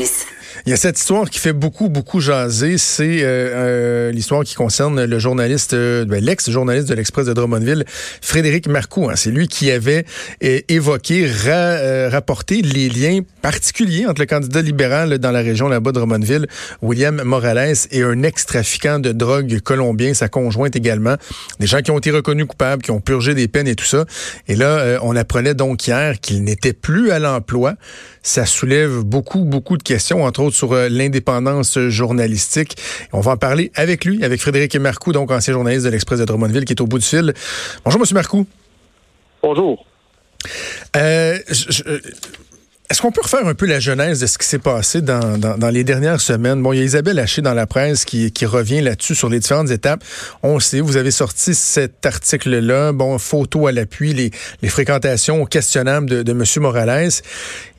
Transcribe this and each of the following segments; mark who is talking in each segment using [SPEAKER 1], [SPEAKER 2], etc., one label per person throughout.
[SPEAKER 1] Il y a cette histoire qui fait beaucoup, beaucoup jaser. C'est euh, euh, l'histoire qui concerne le journaliste, euh, ben, l'ex-journaliste de l'Express de Drummondville, Frédéric Marcoux. Hein. C'est lui qui avait évoqué, rapporté les liens particuliers entre le candidat libéral dans la région là-bas de Drummondville, William Morales, et un ex-trafiquant de drogue colombien, sa conjointe également. Des gens qui ont été reconnus coupables, qui ont purgé des peines et tout ça. Et là, on apprenait donc hier qu'il n'était plus à l'emploi. Ça soulève beaucoup, beaucoup de questions, entre autres sur euh, l'indépendance journalistique. On va en parler avec lui, avec Frédéric Marcoux, donc ancien journaliste de l'Express de Drummondville, qui est au bout du fil. Bonjour, Monsieur Marcoux.
[SPEAKER 2] Bonjour.
[SPEAKER 1] Euh, je, est-ce qu'on peut refaire un peu la genèse de ce qui s'est passé dans, dans, les dernières semaines? Bon, il y a Isabelle Haché dans la presse qui, qui revient là-dessus sur les différentes étapes. On sait, vous avez sorti cet article-là, bon, photo à l'appui, les, les fréquentations questionnables de, de M. Morales.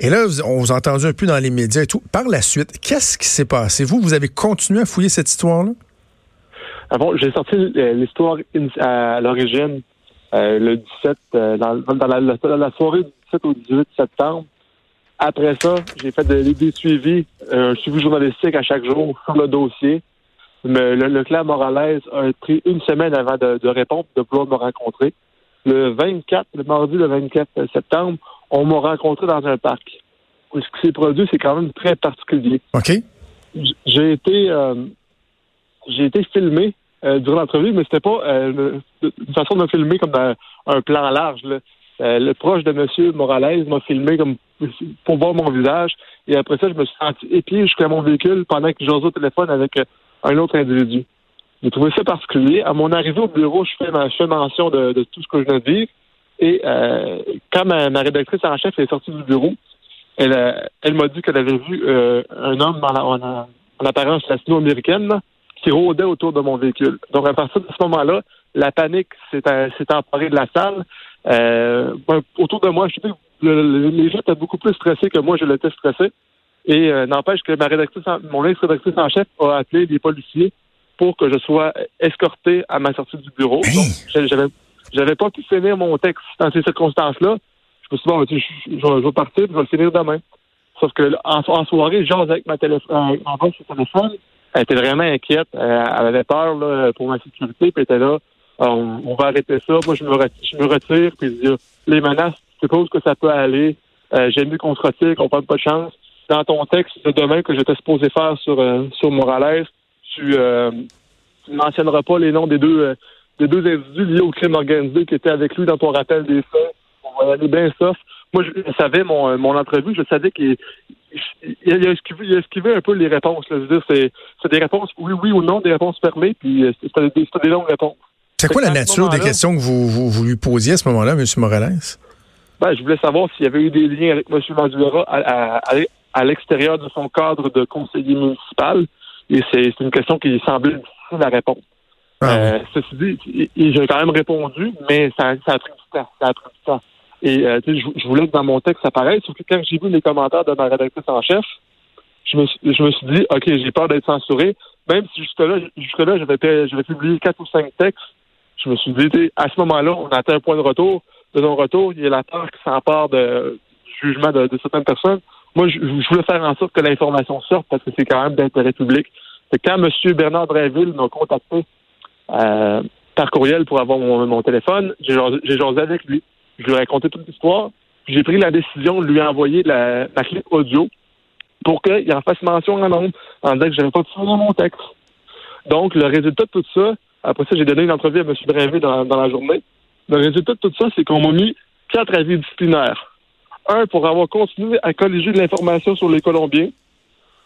[SPEAKER 1] Et là, on vous a entendu un peu dans les médias et tout. Par la suite, qu'est-ce qui s'est passé? Vous, vous avez continué à fouiller cette histoire-là?
[SPEAKER 2] Ah bon, j'ai sorti euh, l'histoire à l'origine euh, le 17, euh, dans, dans la, la soirée du 17 au 18 septembre. Après ça, j'ai fait des suivis, euh, un suivi journalistique à chaque jour sur le dossier. Mais le, le Morales a pris une semaine avant de, répondre, de pouvoir me rencontrer. Le 24, le mardi le 24 septembre, on m'a rencontré dans un parc. Ce qui s'est produit, c'est quand même très particulier.
[SPEAKER 1] OK.
[SPEAKER 2] J'ai été euh, j'ai été filmé euh, durant l'entrevue, mais c'était pas une façon de me filmer comme un plan large. Euh, le proche de M. Morales m'a filmé comme pour voir mon visage. Et après ça, je me suis senti épié jusqu'à mon véhicule pendant que j'osais au téléphone avec euh, un autre individu. J'ai trouvé ça particulier. À mon arrivée au bureau, je fais, ma, mention de, tout ce que je viens de dire. Et euh, quand ma, rédactrice en chef est sortie du bureau, elle, elle m'a dit qu'elle avait vu un homme en, en, apparence latino-américaine qui rôdait autour de mon véhicule. Donc à partir de ce moment-là, la panique s'est emparée de la salle. Euh, ben, autour de moi, je sais les gens étaient beaucoup plus stressés que moi, je l'étais stressé. Et euh, n'empêche que ma rédactrice, mon ex-rédactrice en chef a appelé des policiers pour que je sois escorté à ma sortie du bureau. Donc, j'avais, j'avais pas pu finir mon texte dans ces circonstances-là. Je me suis dit, bon, je, vais partir, je vais le finir demain. Sauf que en, soirée, j'ose avec ma téléphone, euh, téléphone. Elle était vraiment inquiète. Elle, avait peur là, pour ma sécurité, puis elle était là. On, va arrêter ça. Moi, je me, je me retire puis les menaces, je suppose que ça peut aller. Euh, J'aime mieux qu'on se retire, qu'on prenne pas de chance. Dans ton texte de demain que j'étais supposé faire sur, euh, sur Morales, tu, euh, tu ne mentionneras pas les noms des deux, euh, des deux individus liés au crime organisé qui étaient avec lui dans ton rappel des faits. On va aller bien sauf. Moi, je, savais mon, mon entrevue, je savais qu'il il, a esquivé, il a un peu les réponses. C'est des réponses oui, oui ou non, des réponses fermées, puis c'était des, des longues réponses.
[SPEAKER 1] C'est quoi la nature des questions que vous, vous, lui posiez à ce moment-là, M. Morales?
[SPEAKER 2] Ben, je voulais savoir s'il y avait eu des liens avec M. Madura à, à, l'extérieur de son cadre de conseiller municipal. Et c'est une question qui semblait difficile à répondre. Ah euh, ceci dit, j'ai quand même répondu, mais ça, ça, a pris du temps. Ça a pris du temps. Et euh, je, voulais que dans mon texte ça apparaisse, sauf que quand j'ai vu les commentaires de ma rédactrice en chef, je me, je me suis dit, OK, j'ai peur d'être censuré. Même si jusque-là, jusque-là, j'avais, j'avais publié quatre ou cinq textes je me suis dit, à ce moment-là, on atteint un point de retour. De non-retour, il y a la peur qui s'empare de, du jugement de, certaines personnes. Moi, je, voulais faire en sorte que l'information sorte parce que c'est quand même d'intérêt public. C'est quand M. Bernard Dreville m'a contacté euh, par courriel pour avoir mon, téléphone, j'ai jasé avec lui. Je lui ai raconté toute l'histoire. J'ai pris la décision de lui envoyer la, la clip audio pour qu'il en fasse mention en nombre en disant que je n'avais pas fini mon texte. Donc, le résultat de tout ça, après ça, j'ai donné une entrevue à M. Brinvé dans, la journée. Le résultat de tout ça, c'est qu'on m'a mis quatre avis disciplinaires. Un pour avoir continué à colléger de l'information sur les Colombiens.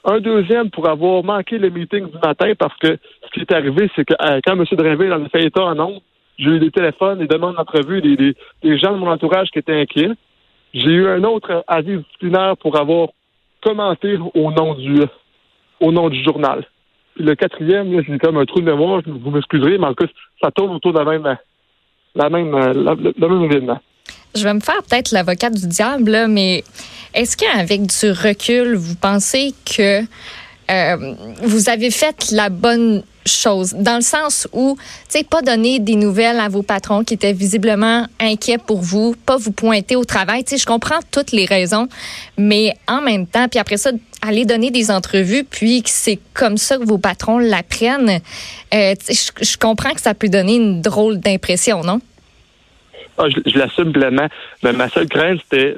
[SPEAKER 2] Un deuxième pour avoir manqué le meeting du matin parce que ce qui est arrivé, c'est que euh, quand M. Drainville en a fait état en nombre, j'ai eu des téléphones, des demandes d'entrevue, des, des, gens de mon entourage qui étaient inquiets. J'ai eu un autre avis disciplinaire pour avoir commenter au nom du au nom du journal. Le quatrième, là, j'ai comme un trou de mémoire, vous m'excuserez, mais en tout cas, ça tourne autour de la même la même la, même événement.
[SPEAKER 3] Je vais me faire peut-être l'avocat du diable, mais est-ce qu'avec du recul, vous pensez que euh, vous avez fait la bonne chose, dans le sens où, tu sais, pas donner des nouvelles à vos patrons qui étaient visiblement inquiets pour vous, pas vous pointer au travail. Tu sais, je comprends toutes les raisons, mais en même temps, puis après ça, aller donner des entrevues, puis que c'est comme ça que vos patrons l'apprennent, euh, je, je comprends que ça peut donner une drôle d'impression, non?
[SPEAKER 2] Ah, je, l'assume pleinement. Mais ma seule crainte, c'était,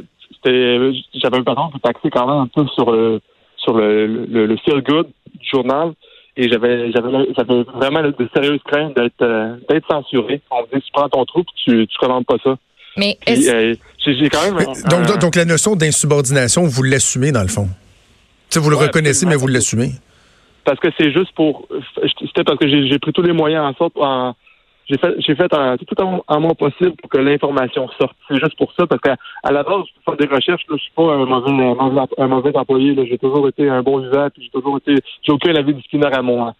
[SPEAKER 2] j'avais un patron qui taxait quand même un peu sur le, sur le, le, feel good du journal. Et j'avais, j'avais, j'avais vraiment de sérieuses craintes d'être, euh, d'être censuré. On me dit, tu prends ton trou tu, tu commandes pas ça.
[SPEAKER 3] Mais euh,
[SPEAKER 2] j'ai, quand même.
[SPEAKER 1] donc, donc, la notion d'insubordination, vous l'assumez dans le fond? Tu vous le reconnaissez, mais vous l'assumez?
[SPEAKER 2] Parce que c'est juste pour. C'était parce que j'ai, pris tous les moyens en sorte, en, j'ai fait, j'ai fait tout en, mon possible pour que l'information sorte. C'est juste pour ça, parce qu'à à la base, je fais des recherches, là, je suis pas un mauvais, un mauvais employé. Là. J'ai toujours été un bon usager, puis j'ai toujours été. J'ai aucun avis disciplinaire à mon.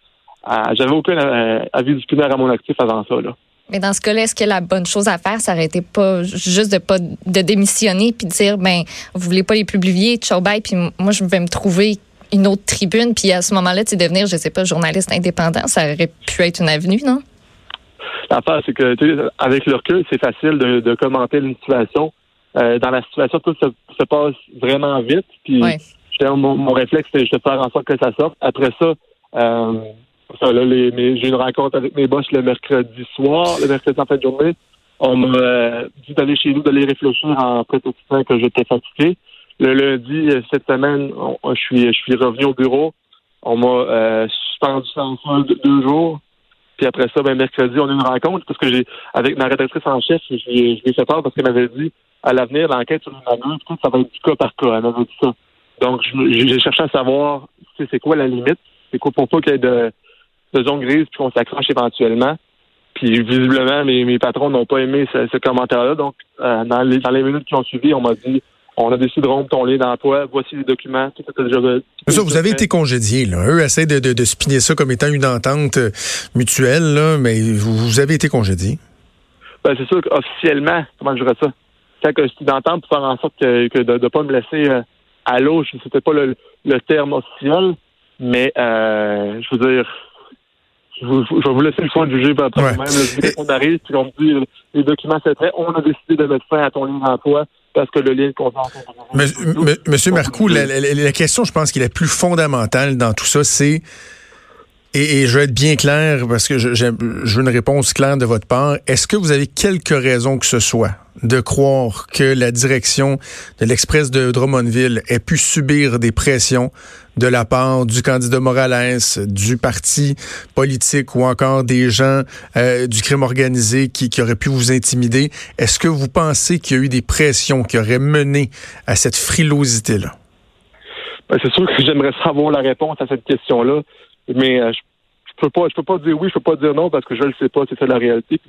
[SPEAKER 2] aucun euh, avis disciplinaire à mon actif avant ça. Là.
[SPEAKER 3] Mais dans ce cas-là, est-ce que la bonne chose à faire, ça aurait été pas juste de pas de démissionner puis de dire ben vous voulez pas les publier, ciao bye, puis moi je vais me trouver une autre tribune, puis à ce moment-là, tu devenir, je sais pas, journaliste indépendant, ça aurait pu être une avenue, non?
[SPEAKER 2] L'affaire, c'est que avec le recul, c'est facile de, commenter une situation. Euh, dans la situation, tout se, passe vraiment vite. Puis mon, réflexe, c'est de faire en sorte que ça sorte. Après ça, euh, j'ai une rencontre avec mes boss le mercredi soir, le mercredi en fin de journée. On m'a euh, dit d'aller chez nous, d'aller réfléchir en prétextant que j'étais fatigué. Le lundi, cette semaine, je suis je suis revenu au bureau. On m'a suspendu sans deux jours. Puis après ça, ben, mercredi, on a une rencontre parce que j'ai, avec ma rédactrice en chef, je lui ai fait peur parce qu'elle m'avait dit, à l'avenir, l'enquête sur tout ça va être du cas par cas. Elle m'avait dit ça. Donc, j'ai cherché à savoir, c'est quoi la limite? C'est quoi pour pas qu'il y ait de, de zone grise puis qu'on s'accroche éventuellement. Puis visiblement, mes, mes patrons n'ont pas aimé ce, commentaire-là. Donc, euh, dans, les, dans les minutes qui ont suivi, on m'a dit on a décidé de rompre ton lien d'emploi, voici les documents, tout ça déjà.
[SPEAKER 1] ça, vous avez été congédié, là. Eux essaient de, de, de spinner ça comme étant une entente euh, mutuelle, là, mais vous, avez été congédié.
[SPEAKER 2] Ben, c'est sûr qu'officiellement, comment je dirais ça? Quand c'est une entente pour faire en sorte que, que de ne pas me laisser euh, à l'eau, c'était pas le, le, terme officiel, mais euh, je veux dire, je, vais vous laisser le soin de juger par ouais. même. on arrive, puis on me dit les documents c'est très, on a décidé de mettre fin à ton lien d'emploi parce que le lien.
[SPEAKER 1] Monsieur Marcoux, la, la, question, je pense, qui est la plus fondamentale dans tout ça, c'est et, je vais être bien clair parce que je, je, veux une réponse claire de votre part. Est-ce que vous avez quelques raisons que ce soit de croire que la direction de l'Express de Drummondville ait pu subir des pressions de la part du candidat Morales, du parti politique ou encore des gens euh, du crime organisé qui, qui auraient pu vous intimider? Est-ce que vous pensez qu'il y a eu des pressions qui auraient mené à cette frilosité-là?
[SPEAKER 2] Ben, c'est sûr que j'aimerais savoir la réponse à cette question-là mais euh, je, peux pas je peux pas dire oui, je peux pas dire non parce que je le sais pas, c'est ça la réalité.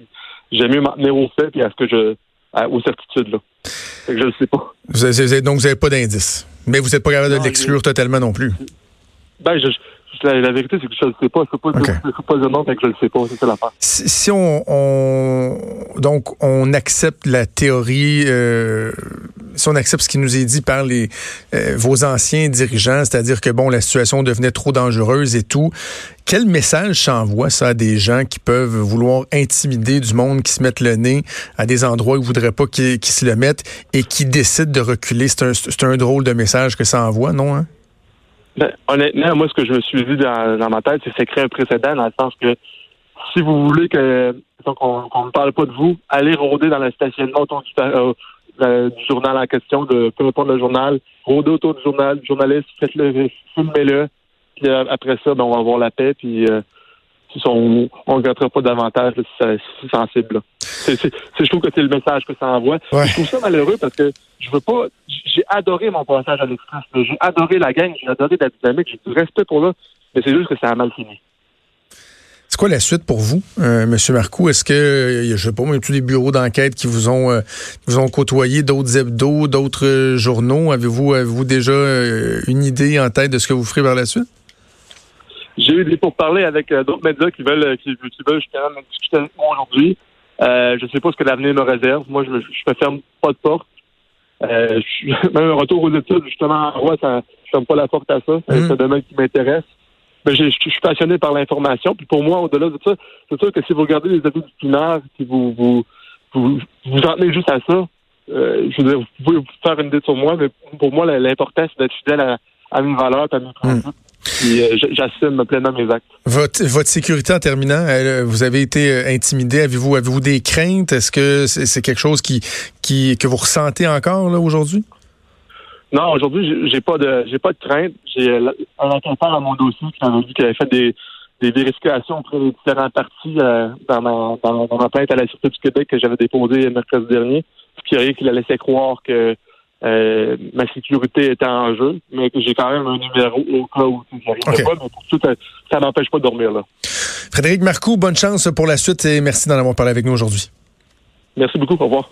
[SPEAKER 2] J'aime mieux m'en tenir aux faits et à ce que je aux certitudes là. je le sais pas.
[SPEAKER 1] donc vous n'avez pas d'indice. Mais vous n'êtes pas capable de l'exclure totalement non plus.
[SPEAKER 2] Ben je, la, vérité, c'est que je ne le sais pas. Je ne okay. pas dire non, que je ne le sais pas. C'est ça l'affaire.
[SPEAKER 1] Si, si on, on, donc, on accepte la théorie, euh, si on accepte ce qui nous est dit par les, euh, vos anciens dirigeants, c'est-à-dire que, bon, la situation devenait trop dangereuse et tout, quel message s'envoie ça à des gens qui peuvent vouloir intimider du monde, qui se mettent le nez à des endroits où ils ne voudraient pas qu'ils se le mettent et qui décident de reculer? C'est un, un drôle de message que ça envoie, non? Hein?
[SPEAKER 2] Ben, honnêtement, moi, ce que je me suis dit dans, ma tête, c'est que créer un précédent dans le sens que si vous voulez que qu'on ne parle pas de vous, allez rôder dans le stationnement autour du, euh, euh, journal en question, de peu importe le journal, rôder autour du journal, journaliste, faites-le, filmez-le, puis euh, après ça, ben, on va avoir la paix, puis on ne regrettera pas davantage si c'est sensible. C'est, je trouve que c'est le message que ça envoie. Je trouve ça malheureux parce que je veux pas. J'ai adoré mon passage à l'Express. J'ai adoré la gang, j'ai adoré la dynamique, j'ai du respect pour là, mais c'est juste que ça a mal fini.
[SPEAKER 1] C'est quoi la suite pour vous, euh, Monsieur Marcoux? Est-ce que, je sais pas, même tous les bureaux d'enquête qui vous ont, vous ont côtoyé, d'autres hebdos, d'autres journaux, avez-vous avez-vous déjà une idée en tête de ce que vous ferez vers la suite?
[SPEAKER 2] J'ai eu des pourparlers avec d'autres médias qui veulent, qui, veulent justement discuter avec moi aujourd'hui. Euh, je ne sais pas ce que l'avenir me réserve. Moi, je ne me ferme pas de porte. Euh, même un retour aux études, justement, en droit, ça, je ferme pas la porte à ça. C'est un domaine qui m'intéresse. Mais je, suis passionné par l'information. Puis pour moi, au-delà de ça, c'est sûr que si vous regardez les avis disciplinaires, si vous vous, vous, vous en tenez juste à ça, euh, je veux dire, vous pouvez faire une idée sur moi, mais pour moi, l'important, c'est d'être fidèle à, à mes valeurs, à mes principes. Euh, j'assume pleinement mes actes.
[SPEAKER 1] Votre, votre sécurité en terminant, vous avez été euh, intimidé. Avez-vous avez-vous des craintes? Est-ce que c'est quelque chose qui, qui que vous ressentez encore là aujourd'hui?
[SPEAKER 2] Non, aujourd'hui, j'ai pas de j'ai pas de crainte. J'ai euh, un enquêteur dans mon dossier qui m'avait dit qu'il avait fait des, des vérifications auprès des différents partis dans, ma, dans, ma plainte à la Sûreté du Québec que j'avais déposée mercredi dernier, ce qui a qu'il a laissé croire que euh, ma sécurité était en jeu, mais que j'ai quand même un numéro au cas où j'arrive pas, mais pour tout, ça n'empêche pas de dormir là.
[SPEAKER 1] Frédéric Marcoux, bonne chance pour la suite et merci d'en avoir parlé avec nous aujourd'hui.
[SPEAKER 2] Merci beaucoup, au revoir.